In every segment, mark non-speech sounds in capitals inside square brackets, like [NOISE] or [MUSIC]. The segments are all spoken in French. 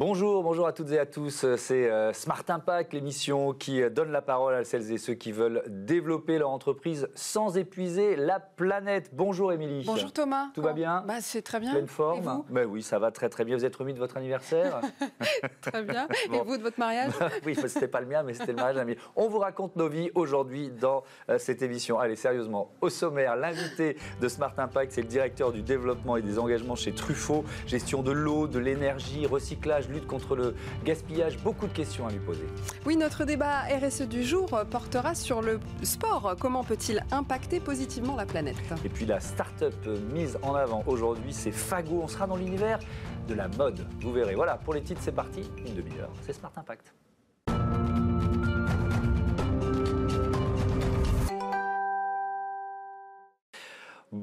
Bonjour, bonjour à toutes et à tous. C'est euh, Smart Impact, l'émission qui euh, donne la parole à celles et ceux qui veulent développer leur entreprise sans épuiser la planète. Bonjour Émilie. Bonjour Thomas. Tout va bien bah, C'est très bien. Pleine forme et vous? Bah Oui, ça va très très bien. Vous êtes remis de votre anniversaire? [LAUGHS] Très bien. [LAUGHS] Et vous de votre mariage? [LAUGHS] Oui, c'était pas le mien, mais c'était le mariage d'Amélie. On vous raconte nos vies aujourd'hui dans euh, cette émission. Allez, sérieusement, au sommaire, l'invité de Smart Impact, c'est le directeur du développement et des engagements chez Truffaut, gestion de l'eau, de l'énergie, recyclage lutte contre le gaspillage. Beaucoup de questions à lui poser. Oui, notre débat RSE du jour portera sur le sport. Comment peut-il impacter positivement la planète? Et puis la start-up mise en avant aujourd'hui, c'est Fago. On sera dans l'univers de la mode. Vous verrez. Voilà, pour les titres, c'est parti. Une demi-heure. C'est Smart Impact.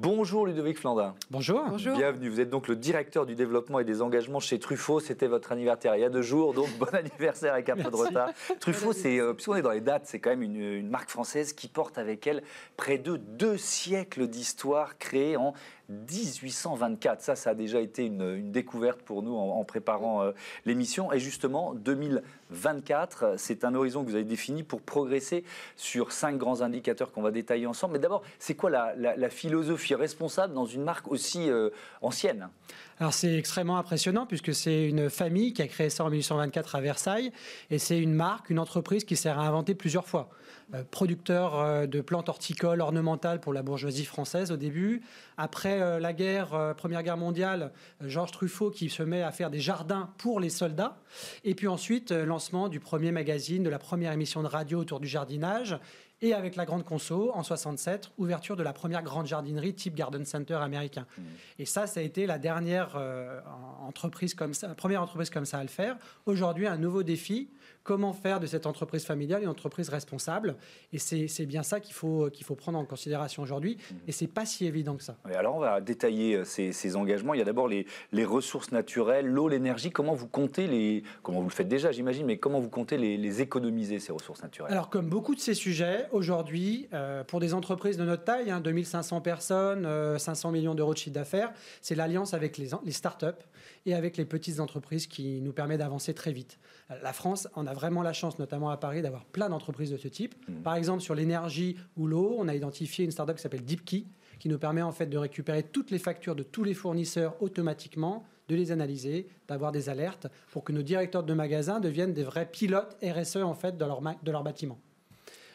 Bonjour Ludovic Flandin. Bonjour. Bonjour. Bienvenue. Vous êtes donc le directeur du développement et des engagements chez Truffaut. C'était votre anniversaire il y a deux jours, donc [LAUGHS] bon anniversaire avec un peu de retard. Truffaut, c'est, euh, puisqu'on est dans les dates, c'est quand même une, une, marque française qui porte avec elle près de deux siècles d'histoire créée en 1824. Ça, ça a déjà été une, découverte pour nous en, préparant euh, l'émission. Et justement, 2024, c'est un horizon que vous avez défini pour progresser sur cinq grands indicateurs qu'on va détailler ensemble. Mais d'abord, c'est quoi la, philosophie responsable dans une marque aussi euh, ancienne? Alors c'est extrêmement impressionnant puisque c'est une famille qui a créé ça en 1824 à Versailles et c'est une marque, une entreprise qui s'est réinventée plusieurs fois. Euh, producteur de plantes horticoles ornementales pour la bourgeoisie française au début. Après euh, la guerre, euh, Première Guerre mondiale, euh, Georges Truffaut qui se met à faire des jardins pour les soldats. Et puis ensuite, lancement du premier magazine, de la première émission de radio autour du jardinage. Et avec la grande conso, en 67, ouverture de la première grande jardinerie type Garden Center américain. Mmh. Et ça, ça a été la dernière euh, entreprise comme ça, première entreprise comme ça à le faire. Aujourd'hui, un nouveau défi comment faire de cette entreprise familiale une entreprise responsable. Et c'est bien ça qu'il faut, qu'il faut prendre en considération aujourd'hui. Et c'est pas si évident que ça. Oui, alors on va détailler ces, ces engagements. Il y a d'abord les, les, ressources naturelles, l'eau, l'énergie. Comment vous comptez les, comment vous le faites déjà, j'imagine, mais comment vous comptez les, les, économiser ces ressources naturelles? Alors comme beaucoup de ces sujets, aujourd'hui, euh, pour des entreprises de notre taille, hein, 2500 personnes, euh, 500 millions d'euros de chiffre d'affaires, c'est l'alliance avec les, les startups et avec les petites entreprises qui nous permet d'avancer très vite. La France en a vraiment la chance, notamment à Paris, d'avoir plein d'entreprises de ce type. Mmh. Par exemple, sur l'énergie ou l'eau, on a identifié une startup qui s'appelle DeepKey, qui nous permet en fait de récupérer toutes les factures de tous les fournisseurs automatiquement, de les analyser, d'avoir des alertes pour que nos directeurs de magasins deviennent des vrais pilotes RSE en fait leur, de leur bâtiment.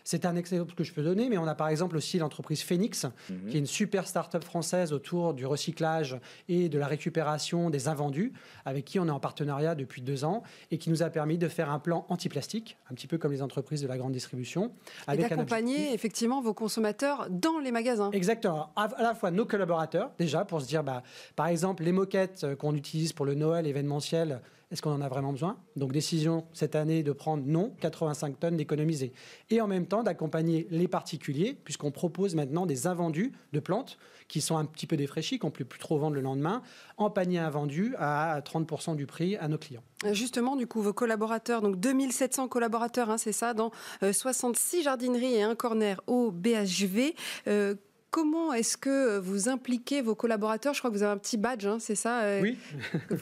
C'est un exemple que je peux donner, mais on a par exemple aussi l'entreprise Phoenix, mmh. qui est une super start-up française autour du recyclage et de la récupération des invendus, avec qui on est en partenariat depuis deux ans et qui nous a permis de faire un plan anti-plastique, un petit peu comme les entreprises de la grande distribution. Et d'accompagner effectivement vos consommateurs dans les magasins. Exactement. À, la fois nos collaborateurs, déjà, pour se dire, bah, par exemple, les moquettes qu'on utilise pour le Noël événementiel, est-ce qu'on en a vraiment besoin? Donc décision cette année de prendre non, 85 tonnes d'économiser. Et en même temps d'accompagner les particuliers, puisqu'on propose maintenant des invendus de plantes qui sont un petit peu défraîchis, qu'on ne peut plus trop vendre le lendemain, en panier invendu à 30% du prix à nos clients. Justement, du coup, vos collaborateurs, donc 2700 collaborateurs, hein, c'est ça, dans euh, 66 jardineries et un corner au BHV. Euh, Comment est-ce que vous impliquez vos collaborateurs? Je crois que vous avez un petit badge, hein, c'est ça Oui.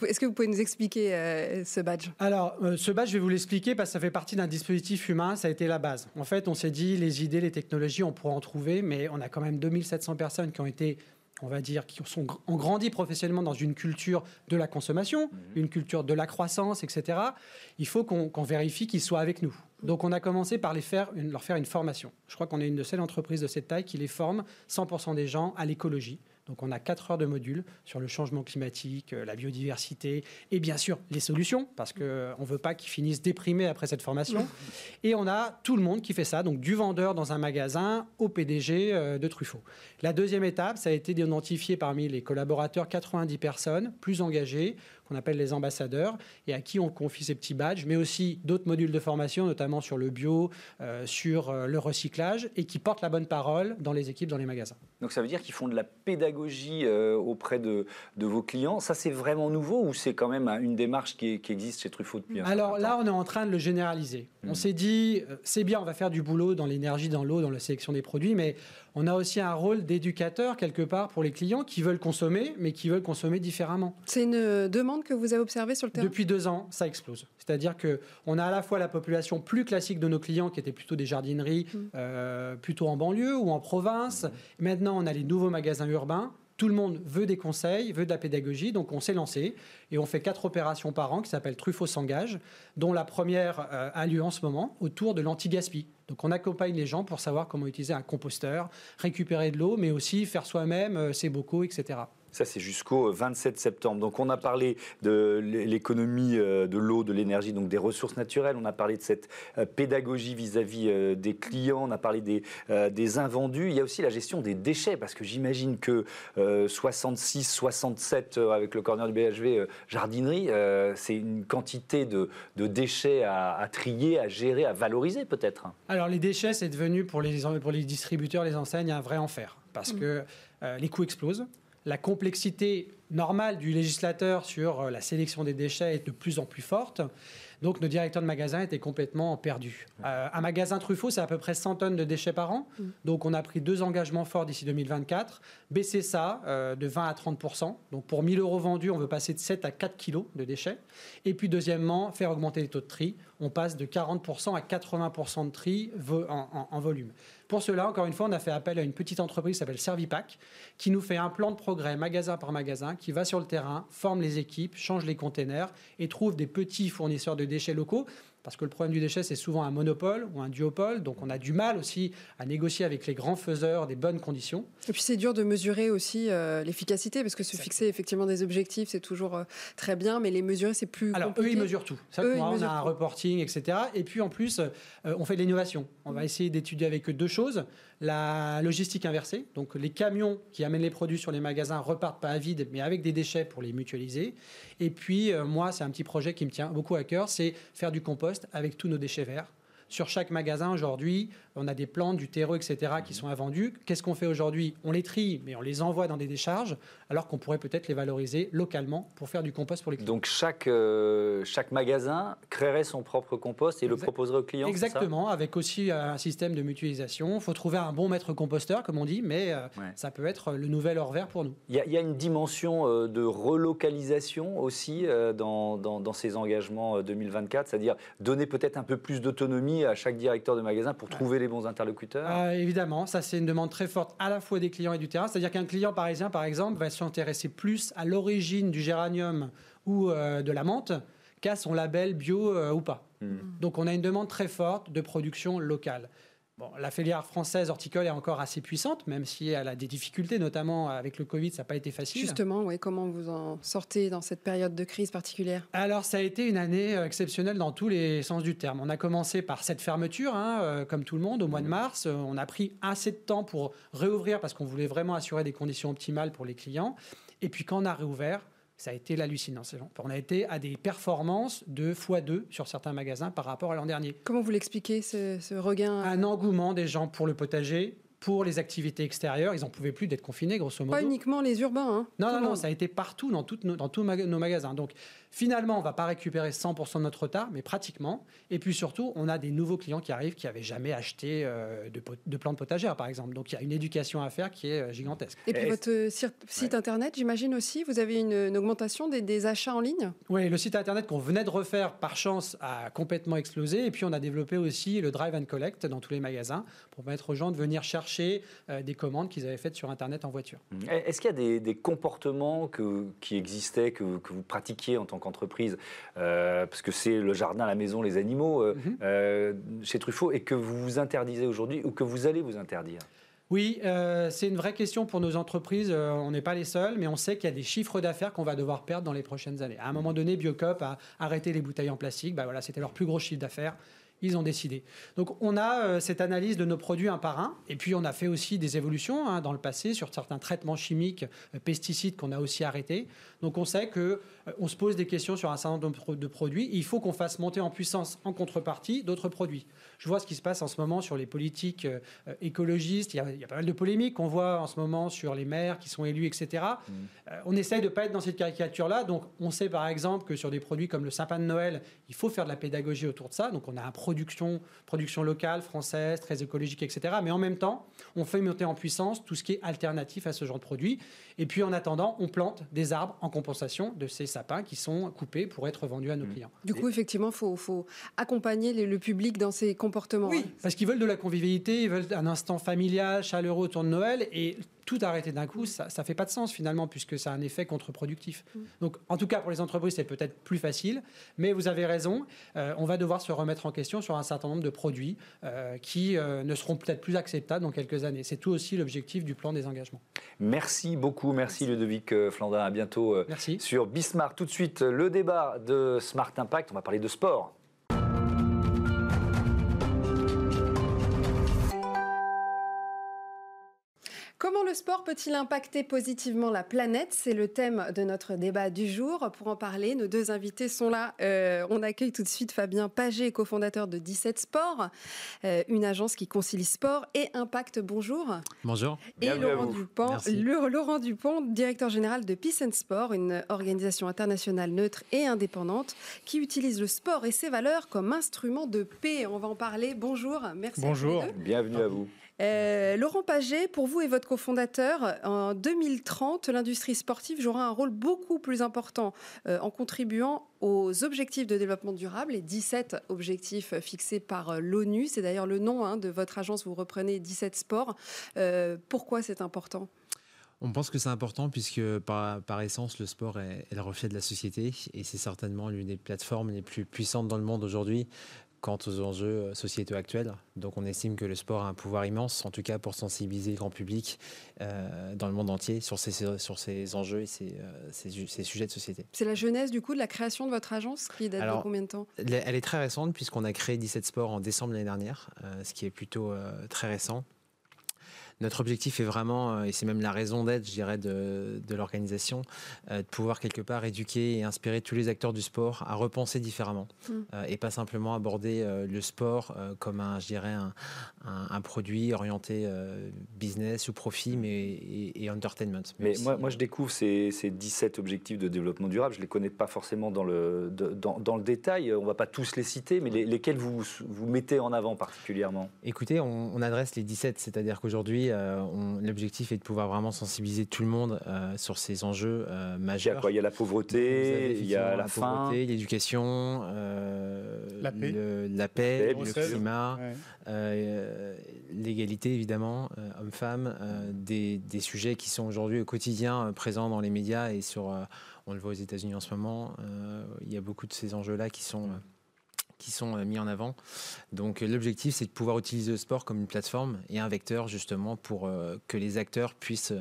est-ce que vous pouvez nous expliquer euh, ce badge? Alors, euh, ce badge, je vais vous l'expliquer parce que ça fait partie d'un dispositif humain, ça a été la base. En fait, on s'est dit, les idées, les technologies, on pourra en trouver, mais on a quand même 2700 personnes qui ont été on va dire, qui sont, ont grandi professionnellement dans une culture de la consommation, mmh. une culture de la croissance, etc., il faut qu'on qu vérifie qu'ils soient avec nous. Donc on a commencé par les faire, une, leur faire une formation. Je crois qu'on est une de seules entreprises de cette taille qui les forme 100% des gens à l'écologie. Donc on a 4 heures de modules sur le changement climatique, la biodiversité et bien sûr les solutions, parce qu'on ne veut pas qu'ils finissent déprimés après cette formation. [LAUGHS] Et on a tout le monde qui fait ça, donc du vendeur dans un magasin au PDG de Truffaut. La deuxième étape, ça a été d'identifier parmi les collaborateurs 90 personnes plus engagées, qu'on appelle les ambassadeurs, et à qui on confie ces petits badges, mais aussi d'autres modules de formation, notamment sur le bio, euh, sur euh, le recyclage, et qui portent la bonne parole dans les équipes, dans les magasins. Donc ça veut dire qu'ils font de la pédagogie euh, auprès de, de, vos clients. Ça, c'est vraiment nouveau ou c'est quand même une démarche qui, est, qui, existe chez Truffaut depuis un Alors là, on est en train de le généraliser. Mmh. On s'est dit, c'est bien, on va faire du boulot dans l'énergie, dans l'eau, dans la sélection des produits, mais on a aussi un rôle d'éducateur quelque part pour les clients qui veulent consommer, mais qui veulent consommer différemment. C'est une demande demande que vous avez observée sur le terrain? Depuis deux ans, ça explose. C'est-à-dire qu'on a à la fois la population plus classique de nos clients qui étaient plutôt des jardineries, mm. euh, plutôt en banlieue ou en province. Maintenant, on a les nouveaux magasins urbains tout le monde veut des conseils, veut de la pédagogie, donc on s'est lancé et on fait quatre opérations par an qui s'appellent Truffaut s'engage, dont la première euh, a lieu en ce moment autour de l'anti-gaspi. Donc on accompagne les gens pour savoir comment utiliser un composteur, récupérer de l'eau, mais aussi faire soi-même euh, ses bocaux, etc. Ça, c'est jusqu'au 27 septembre. Donc, on a parlé de l'économie euh, de l'eau, de l'énergie, donc des ressources naturelles. On a parlé de cette euh, pédagogie vis-à-vis euh, des clients. On a parlé des, des invendus. Il y a aussi la gestion des déchets, parce que j'imagine que 66, 67 avec le corner du BHV jardinerie, c'est une quantité de, de déchets à, trier, à gérer, à valoriser peut-être. Alors, les déchets, c'est devenu pour les, pour les distributeurs, les enseignes, un vrai enfer, parce mmh. que les coûts explosent la complexité normale du législateur sur euh, la sélection des déchets est de plus en plus forte. Donc nos directeurs de magasins étaient complètement perdus. Euh, un magasin Truffaut, c'est à peu près 100 tonnes de déchets par an. Mm. Donc on a pris deux engagements forts d'ici 2024. Baisser ça euh, de 20 à 30% Donc pour 1000 euros vendus, on veut passer de 7 à 4 kilos de déchets. Et puis deuxièmement, faire augmenter les taux de tri. On passe de 40% à 80% de tri en volume. Pour cela, encore une fois, on a fait appel à une petite entreprise qui s'appelle Servipack, qui nous fait un plan de progrès magasin par magasin, qui va sur le terrain, forme les équipes, change les containers et trouve des petits fournisseurs de déchets locaux parce que le problème du déchet, c'est souvent un monopole ou un duopole. Donc, on a du mal aussi à négocier avec les grands faiseurs des bonnes conditions. Et puis, c'est dur de mesurer aussi euh, l'efficacité, parce que se fixer effectivement des objectifs, c'est toujours euh, très bien, mais les mesurer, c'est plus Alors, compliqué. eux, ils mesurent tout. Ça, on a un reporting, etc. Et puis, en plus, euh, on fait de l'innovation. On va essayer d'étudier avec eux deux choses la logistique inversée, donc les camions qui amènent les produits sur les magasins repartent pas à vide, mais avec des déchets pour les mutualiser. Et puis, moi, c'est un petit projet qui me tient beaucoup à cœur, c'est faire du compost avec tous nos déchets verts. Sur chaque magasin aujourd'hui, on a des plantes, du terreau, etc. qui sont invendus. Qu'est-ce qu'on fait aujourd'hui? On les trie, mais on les envoie dans des décharges, alors qu'on pourrait peut-être les valoriser localement pour faire du compost pour les clients. Donc chaque, euh, chaque magasin créerait son propre compost et le proposerait aux clients Exactement, avec aussi euh, un système de mutualisation. Il faut trouver un bon maître composteur, comme on dit, mais euh, ça peut être le nouvel or vert pour nous. Il y, a une dimension de relocalisation aussi dans, dans, ces engagements 2024, c'est-à-dire donner peut-être un peu plus d'autonomie à chaque directeur de magasin pour trouver les bons interlocuteurs? Euh, Évidemment, ça c'est une demande très forte à la fois des clients et du terrain. C'est-à-dire qu'un client parisien, par exemple, va s'intéresser plus à l'origine du géranium ou euh, de la menthe qu'à son label bio euh, ou pas. Hmm. Donc on a une demande très forte de production locale la filière française horticole est encore assez puissante, même si elle a des difficultés, notamment avec le Covid, ça n'a pas été facile. Justement, oui, comment vous en sortez dans cette période de crise particulière? Alors, ça a été une année euh, exceptionnelle dans tous les sens du terme. On a commencé par cette fermeture, hein, euh, comme tout le monde, au mois de mars. Euh, on a pris assez de temps pour réouvrir parce qu'on voulait vraiment assurer des conditions optimales pour les clients. Et puis, quand on a réouvert, ça a été l'hallucinant. On a été à des performances de x2 sur certains magasins par rapport à l'an dernier. Comment vous l'expliquez, ce, regain? Un engouement des gens pour le potager, pour les activités extérieures. Ils n'en pouvaient plus d'être confinés, grosso modo. Pas uniquement les urbains. Hein. non, non, non, ça a été partout dans, dans tous nos magasins. Donc, Finalement, on ne va pas récupérer 100% de notre retard, mais pratiquement. Et puis surtout, on a des nouveaux clients qui arrivent qui n'avaient jamais acheté euh, de, plantes potagères, par exemple. Donc il y a une éducation à faire qui est euh, gigantesque. Et puis votre euh, site internet, j'imagine aussi, vous avez une, augmentation des, achats en ligne? Oui, le site internet qu'on venait de refaire par chance a complètement explosé. Et puis on a développé aussi le drive and collect dans tous les magasins pour permettre aux gens de venir chercher des commandes qu'ils avaient faites sur internet en voiture. Est-ce qu'il y a des, comportements qui existaient, que, que vous pratiquiez en tant entreprise, euh, parce que c'est le jardin, la maison, les animaux, euh, mhm. euh, chez Truffaut, et que vous vous interdisez aujourd'hui ou que vous allez vous interdire? Oui, c'est une vraie question pour nos entreprises. on n'est pas les seuls, mais on sait qu'il y a des chiffres d'affaires qu'on va devoir perdre dans les prochaines années. À un moment donné, Biocop a arrêté les bouteilles en plastique. Bah voilà, c'était leur plus gros chiffre d'affaires ils ont décidé. Donc on a euh, cette analyse de nos produits un par un, et puis on a fait aussi des évolutions hein, dans le passé sur certains traitements chimiques, euh, pesticides qu'on a aussi arrêtés. Donc on sait que euh, on se pose des questions sur un certain nombre de produits. Il faut qu'on fasse monter en puissance en contrepartie d'autres produits. Je vois ce qui se passe en ce moment sur les politiques euh, écologistes. Il y, a, il y, a, pas mal de polémiques qu'on voit en ce moment sur les maires qui sont élus, etc. Mmh. Euh, on essaye de ne pas être dans cette caricature-là. Donc, on sait par exemple que sur des produits comme le sapin de Noël, il faut faire de la pédagogie autour de ça. Donc, on a une production, production locale, française, très écologique, etc. Mais en même temps, on fait monter en puissance tout ce qui est alternatif à ce genre de produit. Et puis, en attendant, on plante des arbres en compensation de ces sapins qui sont coupés pour être vendus à nos mmh. clients. Du coup, effectivement, il faut, faut, accompagner le public dans ses Oui, hein. parce qu'ils veulent de la convivialité, ils veulent un instant familial, chaleureux autour de Noël. Et tout arrêter d'un coup, ça ne fait pas de sens finalement, puisque ça a un effet contre-productif. Mm. Donc, en tout cas, pour les entreprises, c'est peut-être plus facile, mais vous avez raison, euh, on va devoir se remettre en question sur un certain nombre de produits euh, qui euh, ne seront peut-être plus acceptables dans quelques années. C'est tout aussi l'objectif du plan des engagements. Merci beaucoup, merci, Ludovic Flandin, à bientôt merci. sur Bismarck. Tout de suite, le débat de Smart Impact, on va parler de sport. Le sport peut-il impacter positivement la planète? C'est le thème de notre débat du jour. Pour en parler, nos deux invités sont là. Euh, on accueille tout de suite Fabien Paget, cofondateur de 17 Sports, euh, une agence qui concilie sport et impact. Bonjour. Bonjour. Et Laurent Dupont, Laurent Dupont, directeur général de Peace and Sport, une organisation internationale neutre et indépendante qui utilise le sport et ses valeurs comme instrument de paix. On va en parler. Bonjour. Merci. Bonjour. Bienvenue à vous. Euh, Laurent Paget, pour vous et votre cofondateur, en 2030, l'industrie sportive jouera un rôle beaucoup plus important euh, en contribuant aux objectifs de développement durable, les 17 objectifs fixés par euh, l'ONU. C'est d'ailleurs le nom hein, de votre agence, vous reprenez 17 sports. pourquoi c'est important? On pense que c'est important puisque par, essence, le sport est, le reflet de la société et c'est certainement l'une des plateformes les plus puissantes dans le monde aujourd'hui quant aux enjeux euh, sociétaux actuels. Donc on estime que le sport a un pouvoir immense, en tout cas pour sensibiliser le grand public euh, dans le monde entier sur ces, sur ces enjeux et ces, euh, ces, sujets de société. C'est la jeunesse du coup de la création de votre agence qui date de combien de temps? Elle est très récente puisqu'on a créé 17 sports en décembre l'année dernière, ce qui est plutôt très récent. Notre objectif est vraiment, euh, et c'est même la raison d'être, je dirais, de, l'organisation, euh, de pouvoir quelque part éduquer et inspirer tous les acteurs du sport à repenser différemment mm. euh, et pas simplement aborder le sport comme un, je dirais, un, produit orienté business ou profit, mais et, entertainment. Mais moi, moi, je découvre ces, ces, 17 objectifs de développement durable. Je ne les connais pas forcément dans le, dans, dans, le détail. On ne va pas tous les citer, mais lesquels vous, vous mettez en avant particulièrement? Écoutez, on, on adresse les 17, c'est-à-dire qu'aujourd'hui, euh, l'objectif est de pouvoir vraiment sensibiliser tout le monde euh, sur ces enjeux euh, majeurs. Il y a quoi? Il y a la pauvreté, il y a la, faim, l'éducation, la paix, le, la paix, le climat, l'égalité évidemment, hommes-femmes, des, des, sujets qui sont aujourd'hui au quotidien présents dans les médias et sur, on le voit aux États-Unis en ce moment, il y a beaucoup de ces enjeux-là qui sont qui sont euh, mis en avant. Donc euh, l'objectif, c'est de pouvoir utiliser le sport comme une plateforme et un vecteur justement pour euh, que les acteurs puissent,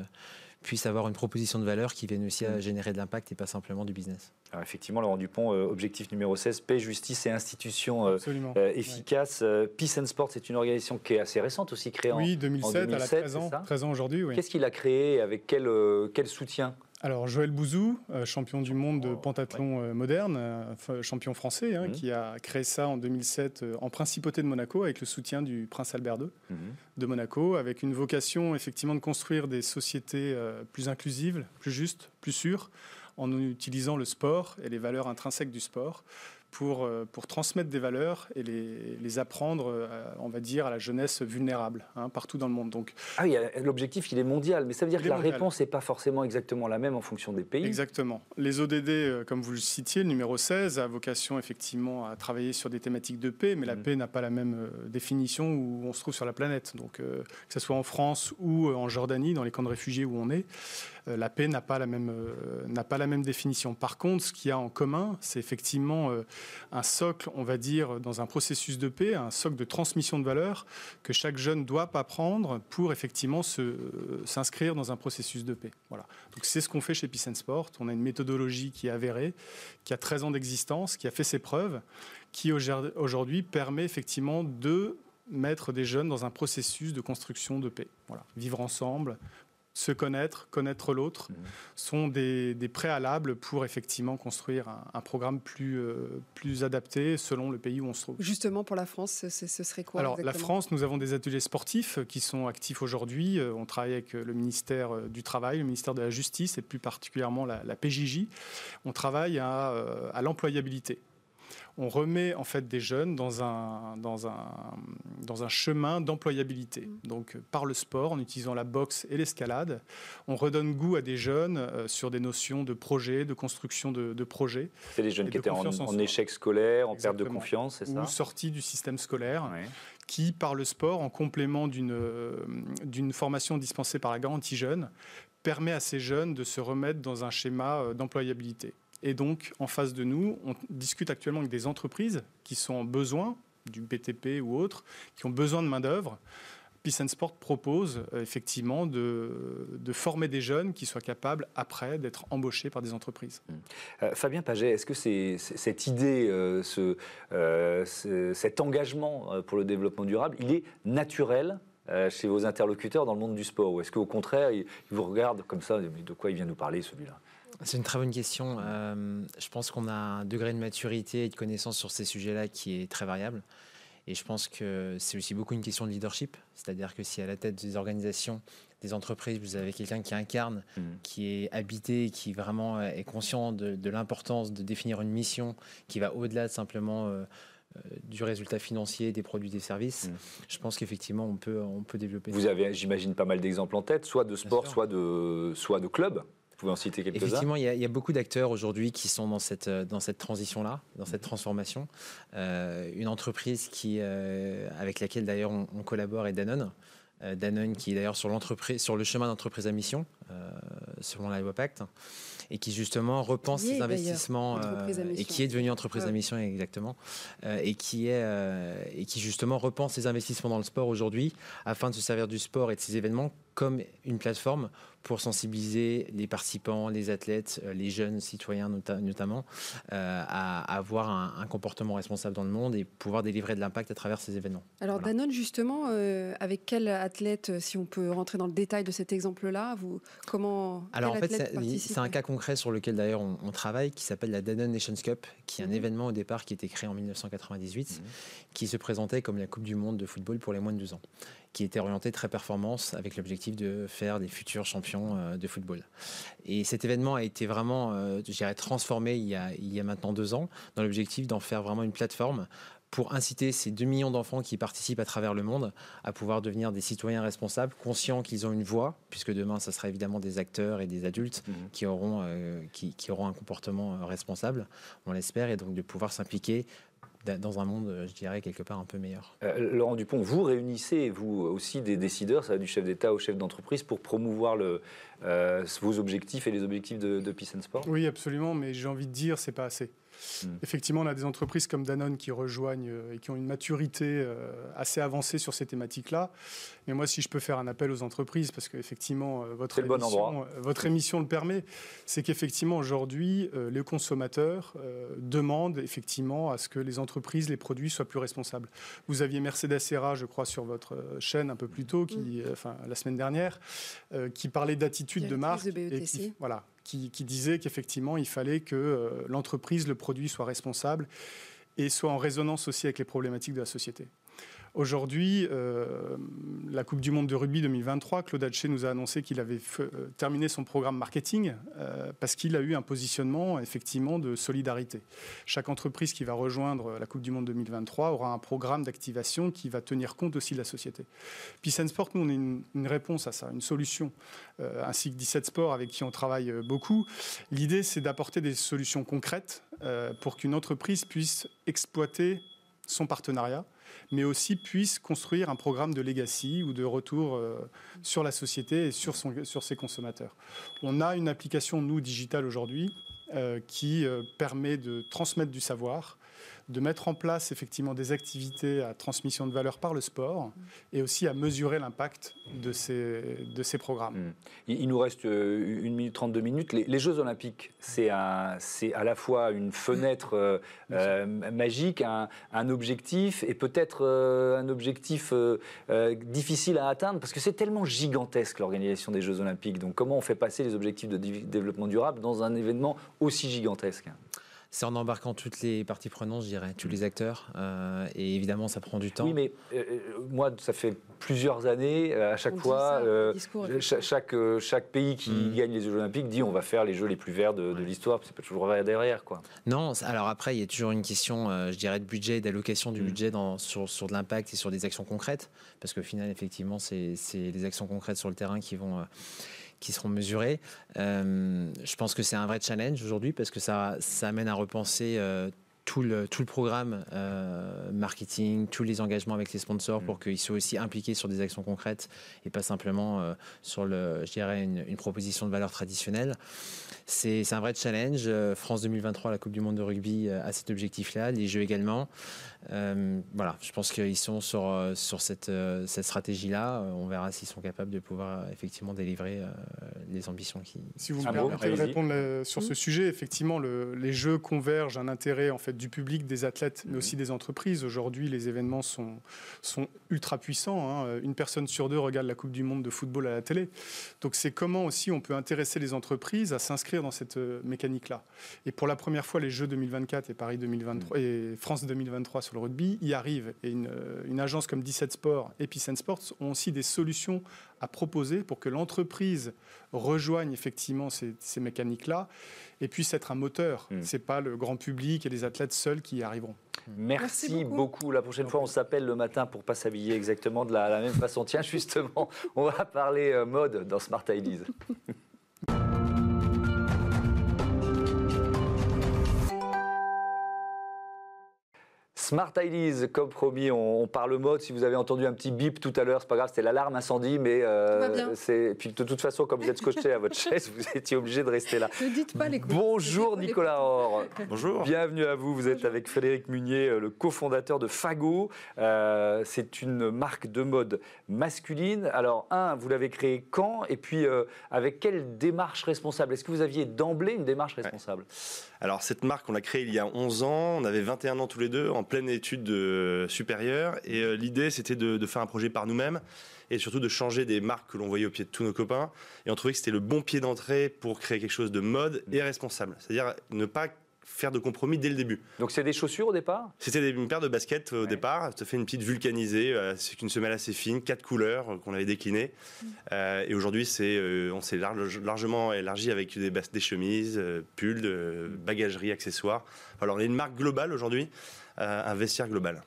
puissent avoir une proposition de valeur qui vienne aussi à mm. générer de l'impact et pas simplement du business. Alors effectivement, Laurent Dupont, objectif numéro 16, paix, justice et institutions efficaces. Peace and Sport, c'est une organisation qui est assez récente aussi, créée oui, 2007, en 2007, elle a 13 ans, 13 ans aujourd'hui. Oui. Qu'est-ce qu'il a créé Avec quel, quel soutien? Alors Joël Bouzou, euh, champion du monde de oh, pentathlon euh, moderne, euh, champion français, hein, mhm. qui a créé ça en 2007 en principauté de Monaco avec le soutien du prince Albert II mhm. de Monaco, avec une vocation effectivement de construire des sociétés plus inclusives, plus justes, plus sûres, en utilisant le sport et les valeurs intrinsèques du sport pour, euh, pour transmettre des valeurs et les, les apprendre, euh, on va dire, à la jeunesse vulnérable, hein, partout dans le monde. Donc, ah oui, l'objectif, il est mondial, mais ça veut dire que la réponse n'est pas forcément exactement la même en fonction des pays. Exactement. Les ODD, euh, comme vous le citiez, le numéro 16, a vocation effectivement à travailler sur des thématiques de paix, mais la mmh. paix n'a pas la même définition où on se trouve sur la planète. Donc, que ce soit en France ou en Jordanie, dans les camps de réfugiés où on est, la paix n'a pas, la même, euh, n'a pas la même définition. Par contre, ce qu'il y a en commun, c'est effectivement euh, un socle, on va dire, dans un processus de paix, un socle de transmission de valeurs que chaque jeune doit apprendre pour effectivement s'inscrire dans un processus de paix. Voilà. Donc c'est ce qu'on fait chez Peace and Sport. On a une méthodologie qui est avérée, qui a 13 ans d'existence, qui a fait ses preuves, qui aujourd'hui permet effectivement de mettre des jeunes dans un processus de construction de paix. Voilà. Vivre ensemble, se connaître, connaître l'autre, mmh. sont des, préalables pour effectivement construire un, programme plus, euh, plus adapté selon le pays où on se trouve. Justement, pour la France, ce, serait quoi Alors, la France, nous avons des ateliers sportifs qui sont actifs aujourd'hui. Euh, on travaille avec le ministère euh, du Travail, le ministère de la Justice et plus particulièrement la, PJJ. On travaille à, à l'employabilité on remet en fait des jeunes dans un, dans un, dans un chemin d'employabilité. Mm. Donc par le sport, en utilisant la boxe et l'escalade, on redonne goût à des jeunes euh, sur des notions de projet, de construction de, de projets. C'est des jeunes qui étaient en, échec scolaire, en perte de confiance, c'est ça Ou sortis du système scolaire. qui, par le sport, en complément d'une euh, d'une formation dispensée par la garantie jeune, permet à ces jeunes de se remettre dans un schéma euh, d'employabilité. Et donc, en face de nous, on discute actuellement avec des entreprises qui sont en besoin du BTP ou autres, qui ont besoin de main-d'œuvre. Peace and Sport propose euh, effectivement de, former des jeunes qui soient capables après d'être embauchés par des entreprises. Mmh. Euh, Fabien Paget, est-ce que cette idée, euh, ce, cet engagement pour le développement durable, il est naturel chez vos interlocuteurs dans le monde du sport? Ou est-ce qu'au contraire, ils vous regardent comme ça, de quoi il vient nous parler celui-là? C'est une très bonne question. Euh, je pense qu'on a un degré de maturité et de connaissance sur ces sujets-là qui est très variable. Et je pense que c'est aussi beaucoup une question de leadership. C'est-à-dire que si à la tête des organisations, des entreprises, vous avez quelqu'un qui incarne, mmh. qui est habité, qui vraiment euh, est conscient de, l'importance de définir une mission qui va au-delà de simplement euh, du résultat financier des produits des services, mmh. je pense qu'effectivement on peut, on peut développer. Vous avez, j'imagine, pas mal d'exemples en tête, soit de sport, soit de, soit de club Effectivement, il y, a, beaucoup d'acteurs aujourd'hui qui sont dans cette, euh, transition-là, dans cette transformation. Euh, une entreprise qui, euh, avec laquelle d'ailleurs on, collabore est Danone. Danone qui est d'ailleurs sur, sur le chemin d'entreprise à mission, selon la loi Pacte et qui justement repense ses investissements et qui est devenu entreprise à mission exactement et qui est et qui justement repense ses investissements dans le sport aujourd'hui afin de se servir du sport et de ces événements comme une plateforme pour sensibiliser les participants, les athlètes, euh, les jeunes citoyens notamment, euh, à, avoir un, comportement responsable dans le monde et pouvoir délivrer de l'impact à travers ces événements. Alors Danone, justement, euh, avec quel athlète, si on peut rentrer dans le détail de cet exemple-là, vous, comment Alors en fait, c'est un cas concret sur lequel d'ailleurs on, travaille, qui s'appelle la Danone Nations Cup, qui est un mhm. événement au départ qui a été créé en 1998, mhm. qui se présentait comme la Coupe du Monde de football pour les moins de 12 ans qui était orienté très performance avec l'objectif de faire des futurs champions euh, de football. Et cet événement a été vraiment, euh, je dirais, transformé il y, a, il y a maintenant deux ans dans l'objectif d'en faire vraiment une plateforme pour inciter ces 2 millions d'enfants qui participent à travers le monde à pouvoir devenir des citoyens responsables, conscients qu'ils ont une voix, puisque demain, ça sera évidemment des acteurs et des adultes mmh. qui, auront, euh, qui, qui, auront un comportement responsable, on l'espère, et donc de pouvoir s'impliquer dans un monde, je dirais, quelque part un peu meilleur. Euh, Laurent Dupont, vous réunissez, vous aussi, des décideurs, ça va du chef d'État au chef d'entreprise, pour promouvoir le, euh, vos objectifs et les objectifs de, de Peace and Sport? Oui, absolument, mais j'ai envie de dire, c'est pas assez. Mm. Effectivement, on a des entreprises comme Danone qui rejoignent euh, et qui ont une maturité euh, assez avancée sur ces thématiques-là. Mais moi, si je peux faire un appel aux entreprises, parce qu'effectivement, euh, votre, émission, votre émission le permet, c'est qu'effectivement, aujourd'hui, les consommateurs demandent effectivement à ce que les entreprises, les produits soient plus responsables. Vous aviez Mercedes Serra, je crois, sur votre chaîne un peu plus tôt, qui, mm. enfin, la semaine dernière, qui parlait d'attitude de marque. et qui, voilà, qui, disait qu'effectivement, il fallait que euh, l'entreprise, le produit soit responsable et soit en résonance aussi avec les problématiques de la société. Aujourd'hui, euh, la Coupe du Monde de rugby 2023, Claude Haché nous a annoncé qu'il avait euh, terminé son programme marketing euh, parce qu'il a eu un positionnement effectivement de solidarité. Chaque entreprise qui va rejoindre la Coupe du Monde 2023 aura un programme d'activation qui va tenir compte aussi de la société. Puis Sport, nous, on une, une, réponse à ça, une solution, ainsi que 17 Sports avec qui on travaille beaucoup. L'idée, c'est d'apporter des solutions concrètes pour qu'une entreprise puisse exploiter son partenariat mais aussi puisse construire un programme de legacy ou de retour euh, sur la société et sur, son, sur ses consommateurs. On a une application, nous, digitale aujourd'hui, euh, qui euh, permet de transmettre du savoir de mettre en place effectivement des activités à transmission de valeur par le sport et aussi à mesurer l'impact de ces, de ces programmes. Hmm. Il, nous reste euh, une minute 32 minutes. Les, Jeux Olympiques, c'est à la fois une fenêtre euh, euh, magique, un, objectif et peut-être un objectif difficile à atteindre parce que c'est tellement gigantesque l'organisation des Jeux Olympiques. Donc comment on fait passer les objectifs de développement durable dans un événement aussi gigantesque? C'est en embarquant toutes les parties prenantes, je dirais, tous les acteurs. Euh, et évidemment, ça prend du temps. Oui, mais euh, euh, moi, ça fait plusieurs années, à chaque fois, chaque, chaque, pays qui mm. gagne les Jeux Olympiques dit on va faire les Jeux les plus verts de, l'histoire. C'est pas toujours vrai derrière, quoi. Non, alors après, il y a toujours une question, je dirais, de budget, d'allocation du mm. budget dans, sur, sur de l'impact et sur des actions concrètes. Parce qu'au final, effectivement, c'est les actions concrètes sur le terrain qui vont qui seront mesurés. Euh, je pense que c'est un vrai challenge aujourd'hui parce que ça, ça amène à repenser euh, tout le, tout le programme euh, marketing, tous les engagements avec les sponsors pour mm. qu'ils soient aussi impliqués sur des actions concrètes et pas simplement sur le, je dirais une, une, proposition de valeur traditionnelle. C'est un vrai challenge. France 2023, la Coupe du Monde de rugby, a cet objectif-là, les Jeux également. Euh, voilà, je pense qu'ils sont sur, euh, sur cette, euh, cette stratégie-là. On verra s'ils sont capables de pouvoir effectivement délivrer les ambitions qui. Si vous me permettez de répondre sur ce sujet, effectivement, le, les jeux convergent un intérêt en fait du public, des athlètes, mais aussi des entreprises. Aujourd'hui, les événements sont, sont ultra puissants. Hein. Une personne sur deux regarde la Coupe du Monde de football à la télé. Donc, c'est comment aussi on peut intéresser les entreprises à s'inscrire dans cette mécanique-là. Et pour la première fois, les Jeux 2024 et Paris 2023 et France 2023 le rugby y arrive. Et euh, une, agence comme 17 Sports et Peace Sports ont aussi des solutions à proposer pour que l'entreprise rejoigne effectivement ces, mécaniques-là et puisse être un moteur. Mm. Ce n'est pas le grand public et les athlètes seuls qui y arriveront. Merci, beaucoup. La prochaine fois, on s'appelle le matin pour pas s'habiller exactement de la, même façon. Tiens, [LAUGHS] justement, on va parler euh, mode dans Smart Ideas. [LAUGHS] Smart Ideas, comme promis, on, parle mode. Si vous avez entendu un petit bip tout à l'heure, c'est pas grave, c'était l'alarme incendie, mais euh, c'est. Puis de toute façon, comme vous êtes scotché à votre chaise, vous étiez obligé de rester là. Ne dites pas les Bonjour Nicolas Or. Bonjour. Bienvenue à vous. Vous êtes avec Frédéric Munier, euh, le cofondateur de Fago. Euh, c'est une marque de mode masculine. Alors, un, vous l'avez créé quand? Et puis, avec quelle démarche responsable? Est-ce que vous aviez d'emblée une démarche responsable? Alors, cette marque, on l'a créée il y a 11 ans. On avait 21 ans tous les deux, en pleine études supérieures. Et euh, l'idée, c'était de, faire un projet par nous-mêmes et surtout de changer des marques que l'on voyait au pied de tous nos copains. Et on trouvait que c'était le bon pied d'entrée pour créer quelque chose de mode et responsable. C'est-à-dire ne pas faire de compromis dès le début. Donc c'est des chaussures au départ? C'était une paire de baskets au départ. Ça fait une petite vulcanisée, euh, c'est une semelle assez fine, quatre couleurs euh, qu'on avait déclinées. Mm. et aujourd'hui, c'est, on s'est largement élargi avec des, des chemises, pulls, bagagerie, accessoires. Alors on est une marque globale aujourd'hui un vestiaire global.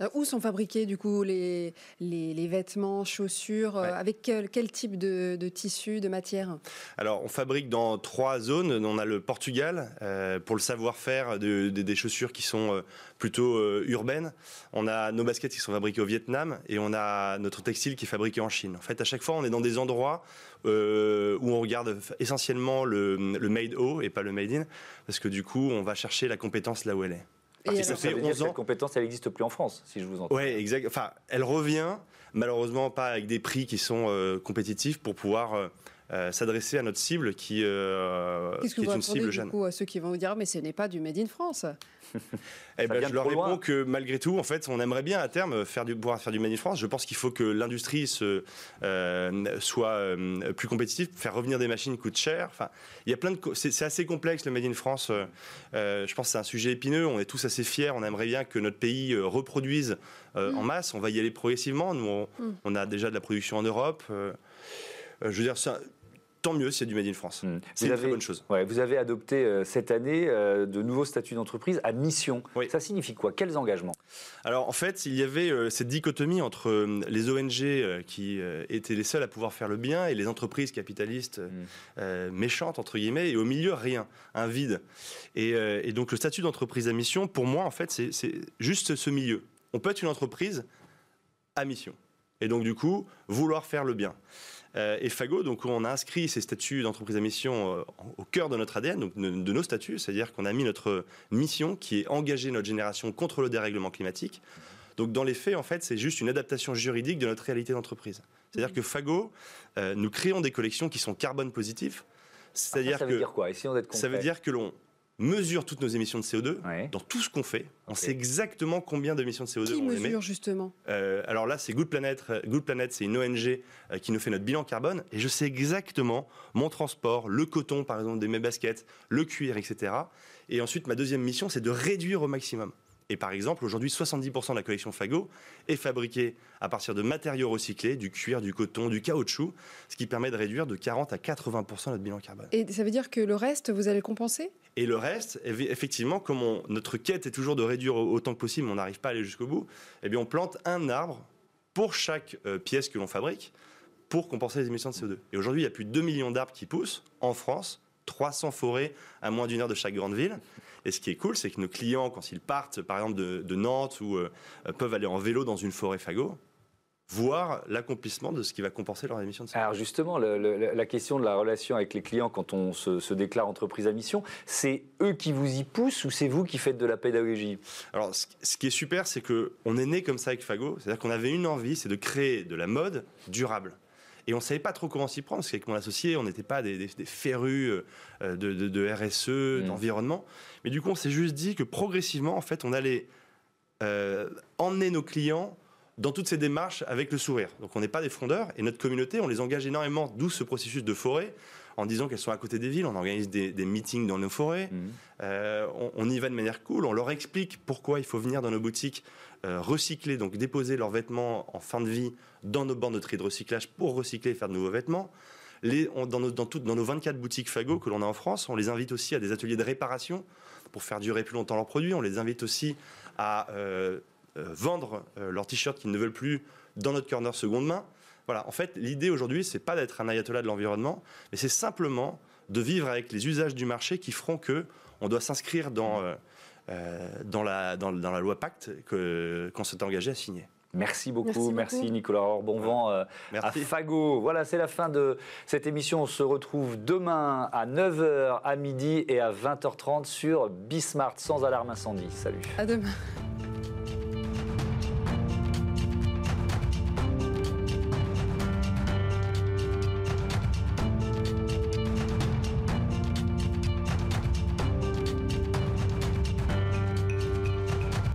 Euh, où sont fabriqués du coup les, les, vêtements, chaussures euh, Avec quel, type de, de, tissu, de matière? Alors on fabrique dans trois zones. On a le Portugal euh, pour le savoir-faire des chaussures qui sont plutôt urbaines. On a nos baskets qui sont fabriquées au Vietnam et on a notre textile qui est fabriqué en Chine. En fait à chaque fois on est dans des endroits où on regarde essentiellement le, le made au et pas le made in parce que du coup on va chercher la compétence là où elle est. Et ça fait 11 ans. Cette compétence, elle n'existe plus en France, si je vous entends. Oui, exact. Enfin, elle revient, malheureusement pas avec des prix qui sont euh, compétitifs pour pouvoir euh, euh, s'adresser à notre cible qui, Qu'est-ce que est vous une cible jeune. à ceux qui vont vous dire mais ce n'est pas du made in France? Eh ben, je leur réponds que malgré tout, en fait, on aimerait bien à terme faire du, pouvoir faire du Made in France. Je pense qu'il faut que l'industrie se, euh, soit euh, plus compétitive. Faire revenir des machines coûte cher. Enfin, il y a plein de, c'est assez complexe le Made in France. Euh, je pense que c'est un sujet épineux. On est tous assez fiers. On aimerait bien que notre pays reproduise en mm. masse. On va y aller progressivement. Nous, on, mm. on, a déjà de la production en Europe. je veux dire, tant mieux s'il y a du Made in France. Hmm. C'est une très bonne chose. Ouais, vous avez adopté euh, cette année euh, de nouveaux statuts d'entreprise à mission. Ça signifie quoi? Quels engagements? Alors en fait, il y avait euh, cette dichotomie entre les ONG qui étaient les seuls à pouvoir faire le bien et les entreprises capitalistes hmm. méchantes, entre guillemets, et au milieu, rien, un vide. Et, et donc le statut d'entreprise à mission, pour moi, en fait, c'est juste ce milieu. On peut être une entreprise à mission. Et donc du coup, vouloir faire le bien. Et Fago, donc on a inscrit ces statuts d'entreprise à mission au cœur de notre ADN, donc de, nos statuts, c'est-à-dire qu'on a mis notre mission qui est engager notre génération contre le dérèglement climatique. Donc dans les faits, en fait, c'est juste une adaptation juridique de notre réalité d'entreprise. C'est-à-dire que Fago, nous créons des collections qui sont carbone positives. C'est-à-dire ça veut dire quoi? Ça veut dire que l'on mesure toutes nos émissions de CO2 dans tout ce qu'on fait. On sait exactement combien d'émissions de CO2 Qui on mesure justement euh, Alors là, c'est Good Planet. Euh, Good Planet, c'est une ONG euh, qui nous fait notre bilan carbone. Et je sais exactement mon transport, le coton par exemple de mes baskets, le cuir, etc. Et ensuite, ma deuxième mission, c'est de réduire au maximum. Et par exemple, aujourd'hui, 70% de la collection Fago est fabriquée à partir de matériaux recyclés, du cuir, du coton, du caoutchouc, ce qui permet de réduire de 40 à 80% notre bilan carbone. Et ça veut dire que le reste, vous allez le compenser? Et le reste, effectivement, comme notre quête est toujours de réduire autant que possible, on n'arrive pas à aller jusqu'au bout, eh bien on plante un arbre pour chaque euh, pièce que l'on fabrique pour compenser les émissions de CO2. Et aujourd'hui, il y a plus de 2 millions d'arbres qui poussent en France, 300 forêts à moins d'une heure de chaque grande ville. Et ce qui est cool, c'est que nos clients, quand ils partent, par exemple, de, Nantes ou euh, peuvent aller en vélo dans une forêt fagot, voir l'accomplissement de ce qui va compenser leur émission de CO2. Alors justement, la question de la relation avec les clients quand on se, déclare entreprise à mission, c'est eux qui vous y poussent ou c'est vous qui faites de la pédagogie? Alors ce, qui est super, c'est qu'on est né comme ça avec Fago, c'est-à-dire qu'on avait une envie, c'est de créer de la mode durable. Et on ne savait pas trop comment s'y prendre, parce qu'avec mon associé, on n'était pas des, férus euh, de, RSE, mmh. d'environnement. Mais du coup, on s'est juste dit que progressivement, en fait, on allait euh, emmener nos clients dans toutes ces démarches avec le sourire. Donc on n'est pas des frondeurs, et notre communauté, on les engage énormément, d'où ce processus de forêt, en disant qu'elles sont à côté des villes, on organise des, meetings dans nos forêts, mmh. euh, on, y va de manière cool, on leur explique pourquoi il faut venir dans nos boutiques euh, recycler, donc déposer leurs vêtements en fin de vie dans nos bandes de tri de recyclage pour recycler et faire de nouveaux vêtements. Les, dans, nos, dans, dans nos 24 boutiques Fago que l'on a en France, on les invite aussi à des ateliers de réparation pour faire durer plus longtemps leurs produits. On les invite aussi à euh, vendre leurs t-shirts qu'ils ne veulent plus dans notre corner seconde main. Voilà, en fait, l'idée aujourd'hui, c'est pas d'être un ayatollah de l'environnement, mais c'est simplement de vivre avec les usages du marché qui feront que on doit s'inscrire dans euh, dans, la, dans, la loi Pacte qu'on s'est engagé à signer. Merci beaucoup, merci, Nicolas Orbonvent euh, à Fago. Voilà, c'est la fin de cette émission. On se retrouve demain à 9h, à midi et à 20h30 sur Bismart sans alarme incendie. Salut. À demain.